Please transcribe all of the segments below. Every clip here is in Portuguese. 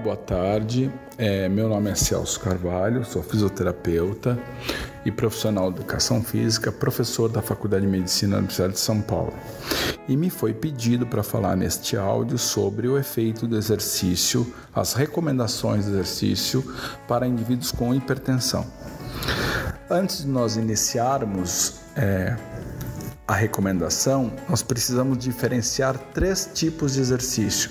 boa tarde. É, meu nome é Celso Carvalho, sou fisioterapeuta e profissional de educação física, professor da Faculdade de Medicina da Universidade de São Paulo. E me foi pedido para falar neste áudio sobre o efeito do exercício, as recomendações do exercício para indivíduos com hipertensão. Antes de nós iniciarmos é, a recomendação, nós precisamos diferenciar três tipos de exercício.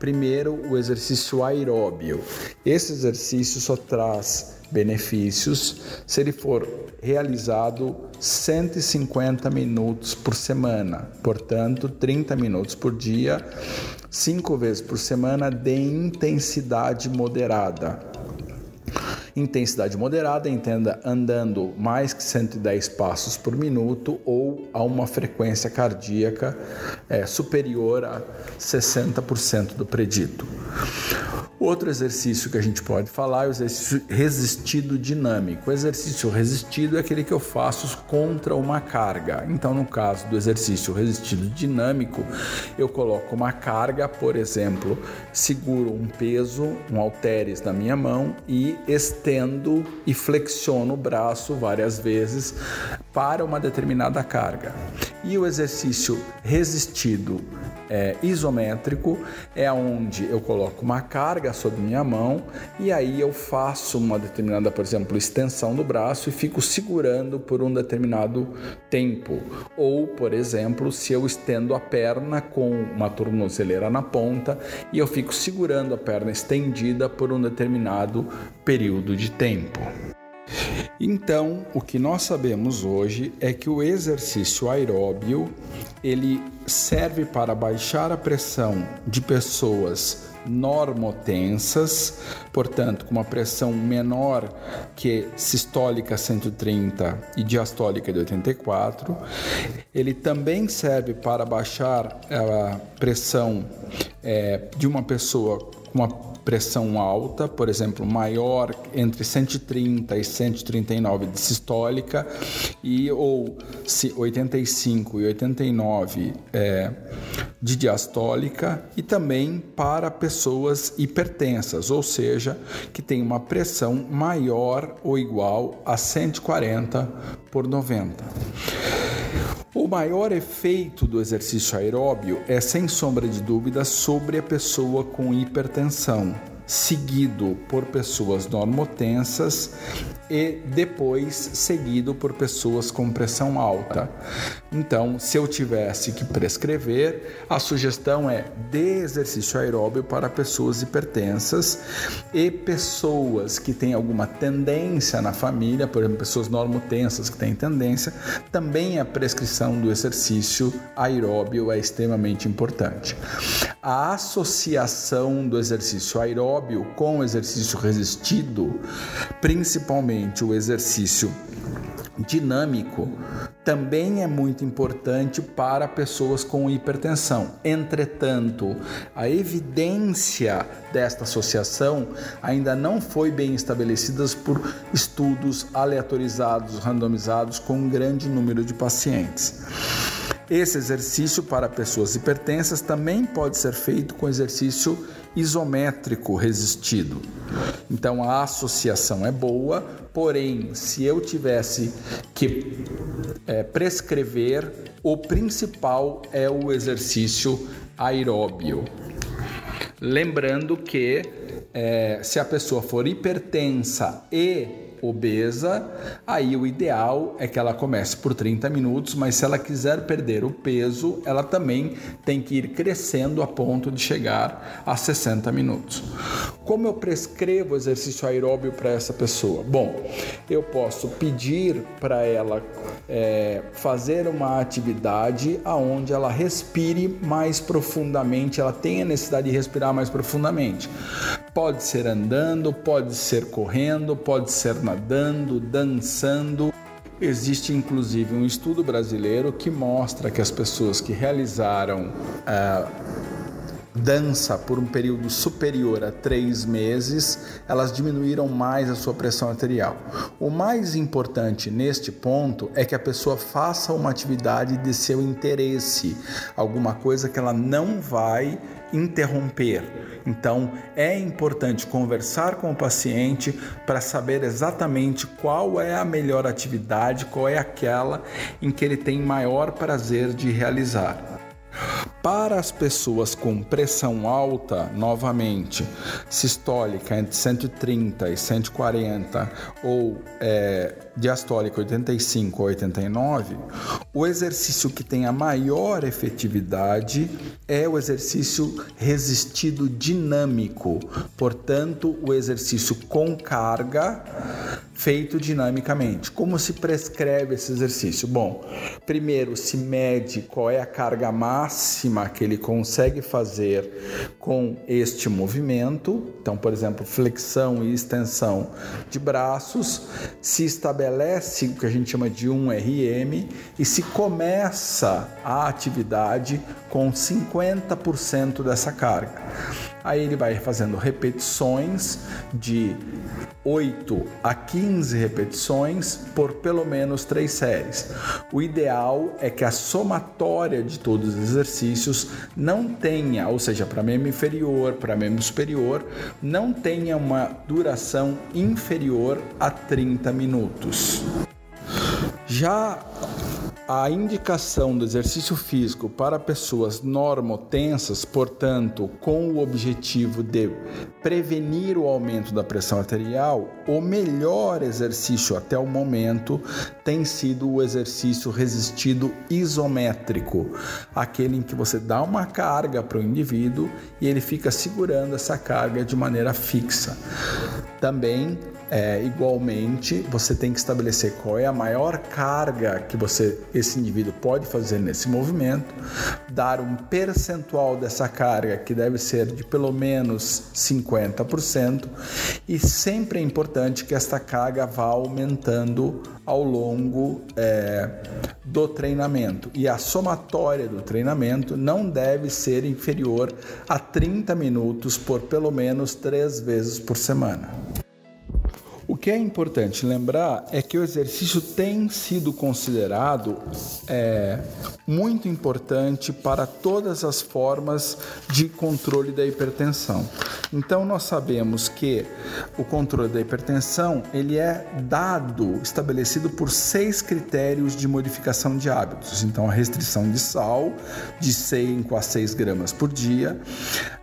Primeiro, o exercício aeróbio. Esse exercício só traz benefícios se ele for realizado 150 minutos por semana, portanto, 30 minutos por dia, cinco vezes por semana de intensidade moderada. Intensidade moderada, entenda andando mais que 110 passos por minuto ou a uma frequência cardíaca é, superior a 60% do predito. Outro exercício que a gente pode falar é o exercício resistido dinâmico. O exercício resistido é aquele que eu faço contra uma carga. Então, no caso do exercício resistido dinâmico, eu coloco uma carga, por exemplo, seguro um peso, um halteres na minha mão e estendo e flexiono o braço várias vezes para uma determinada carga. E o exercício resistido é, isométrico é onde eu coloco uma carga sobre minha mão e aí eu faço uma determinada, por exemplo, extensão do braço e fico segurando por um determinado tempo. Ou, por exemplo, se eu estendo a perna com uma tornozeleira na ponta e eu fico segurando a perna estendida por um determinado período de tempo. Então, o que nós sabemos hoje é que o exercício aeróbio, ele serve para baixar a pressão de pessoas normotensas, portanto, com uma pressão menor que sistólica 130 e diastólica de 84. Ele também serve para baixar a pressão é, de uma pessoa com uma pressão alta, por exemplo, maior entre 130 e 139 de sistólica e ou 85 e 89 é, de diastólica e também para pessoas hipertensas, ou seja, que tem uma pressão maior ou igual a 140 por 90. O maior efeito do exercício aeróbio é, sem sombra de dúvida, sobre a pessoa com hipertensão seguido por pessoas normotensas e depois seguido por pessoas com pressão alta. Então, se eu tivesse que prescrever, a sugestão é de exercício aeróbio para pessoas hipertensas e pessoas que têm alguma tendência na família, por exemplo, pessoas normotensas que têm tendência, também a prescrição do exercício aeróbio é extremamente importante. A associação do exercício aeróbio com o exercício resistido, principalmente o exercício dinâmico também é muito importante para pessoas com hipertensão. Entretanto, a evidência desta associação ainda não foi bem estabelecida por estudos aleatorizados, randomizados com um grande número de pacientes. Esse exercício para pessoas hipertensas também pode ser feito com exercício isométrico resistido. Então a associação é boa, porém, se eu tivesse que é, prescrever, o principal é o exercício aeróbio. Lembrando que é, se a pessoa for hipertensa e obesa, aí o ideal é que ela comece por 30 minutos, mas se ela quiser perder o peso, ela também tem que ir crescendo a ponto de chegar a 60 minutos. Como eu prescrevo exercício aeróbio para essa pessoa? Bom, eu posso pedir para ela é, fazer uma atividade aonde ela respire mais profundamente, ela tenha necessidade de respirar mais profundamente. Pode ser andando, pode ser correndo, pode ser nadando, dançando. Existe inclusive um estudo brasileiro que mostra que as pessoas que realizaram uh, dança por um período superior a três meses, elas diminuíram mais a sua pressão arterial. O mais importante neste ponto é que a pessoa faça uma atividade de seu interesse, alguma coisa que ela não vai interromper. Então, é importante conversar com o paciente para saber exatamente qual é a melhor atividade, qual é aquela em que ele tem maior prazer de realizar. Para as pessoas com pressão alta, novamente, sistólica entre 130 e 140 ou é, diastólica 85 a 89, o exercício que tem a maior efetividade é o exercício resistido dinâmico, portanto, o exercício com carga feito dinamicamente. Como se prescreve esse exercício? Bom, primeiro se mede qual é a carga máxima que ele consegue fazer com este movimento. Então, por exemplo, flexão e extensão de braços. Se estabelece o que a gente chama de 1RM e se começa a atividade com 50% dessa carga. Aí ele vai fazendo repetições de 8 a 15 repetições por pelo menos 3 séries. O ideal é que a somatória de todos os exercícios não tenha, ou seja, para membro inferior, para membro superior, não tenha uma duração inferior a 30 minutos. Já a indicação do exercício físico para pessoas normotensas, portanto, com o objetivo de prevenir o aumento da pressão arterial, o melhor exercício até o momento tem sido o exercício resistido isométrico, aquele em que você dá uma carga para o indivíduo e ele fica segurando essa carga de maneira fixa. Também é, igualmente, você tem que estabelecer qual é a maior carga que você, esse indivíduo pode fazer nesse movimento, dar um percentual dessa carga que deve ser de pelo menos 50%, e sempre é importante que esta carga vá aumentando ao longo é, do treinamento. E a somatória do treinamento não deve ser inferior a 30 minutos por pelo menos três vezes por semana. Que é importante lembrar é que o exercício tem sido considerado é, muito importante para todas as formas de controle da hipertensão. Então nós sabemos que o controle da hipertensão ele é dado, estabelecido por seis critérios de modificação de hábitos. Então a restrição de sal de 5 a 6 gramas por dia,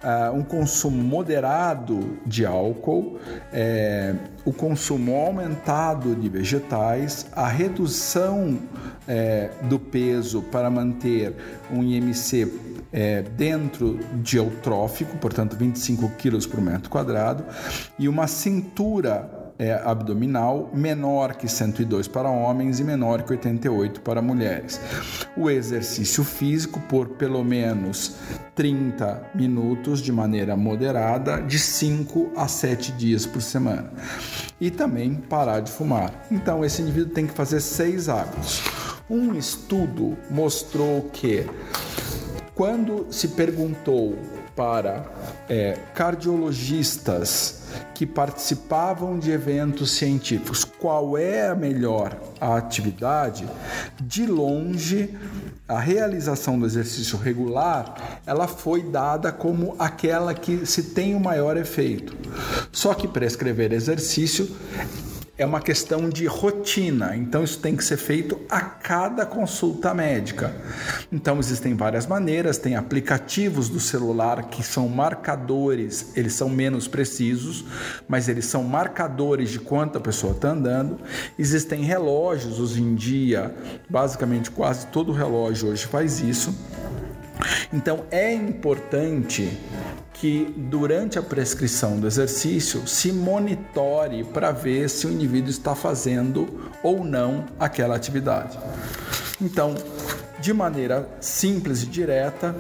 uh, um consumo moderado de álcool, é, o consumo aumentado de vegetais, a redução é, do peso para manter um IMC é, dentro de eutrófico, portanto 25 quilos por metro quadrado, e uma cintura é, abdominal menor que 102 para homens e menor que 88 para mulheres. O exercício físico por pelo menos 30 minutos de maneira moderada, de 5 a 7 dias por semana. E também parar de fumar. Então, esse indivíduo tem que fazer seis hábitos. Um estudo mostrou que quando se perguntou para é, cardiologistas que participavam de eventos científicos qual é a melhor atividade, de longe a realização do exercício regular ela foi dada como aquela que se tem o maior efeito. Só que prescrever exercício é uma questão de rotina, então isso tem que ser feito a cada consulta médica. Então existem várias maneiras, tem aplicativos do celular que são marcadores, eles são menos precisos, mas eles são marcadores de quanto a pessoa está andando. Existem relógios hoje em dia, basicamente quase todo relógio hoje faz isso. Então é importante que durante a prescrição do exercício se monitore para ver se o indivíduo está fazendo ou não aquela atividade. Então, de maneira simples e direta,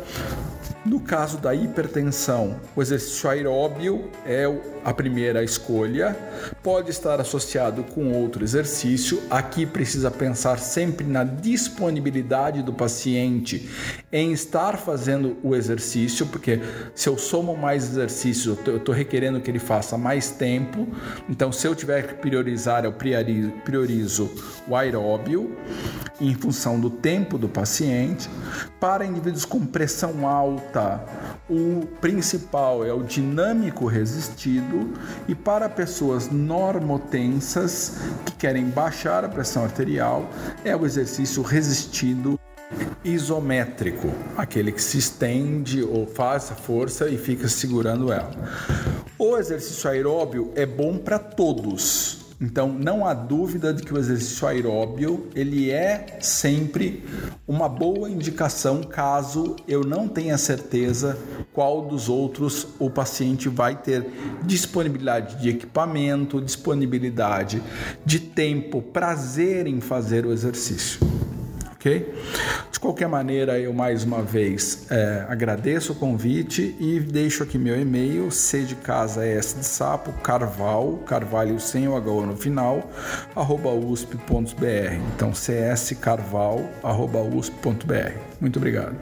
No caso da hipertensão, o exercício aeróbio é a primeira escolha, pode estar associado com outro exercício. Aqui precisa pensar sempre na disponibilidade do paciente em estar fazendo o exercício, porque se eu somo mais exercícios, eu estou requerendo que ele faça mais tempo. Então, se eu tiver que priorizar, eu priorizo o aeróbio em função do tempo do paciente. Para indivíduos com pressão alta, o principal é o dinâmico resistido e para pessoas normotensas que querem baixar a pressão arterial é o exercício resistido isométrico, aquele que se estende ou faz força e fica segurando ela. O exercício aeróbio é bom para todos, então não há dúvida de que o exercício aeróbio ele é sempre uma boa indicação caso eu não tenha certeza qual dos outros o paciente vai ter disponibilidade de equipamento, disponibilidade de tempo, prazer em fazer o exercício ok? Qualquer maneira, eu mais uma vez é, agradeço o convite e deixo aqui meu e-mail, c de casa s de sapo, carval, carvalho sem o H no final, arroba usp.br. Então, cscarval, arroba usp.br. Muito obrigado.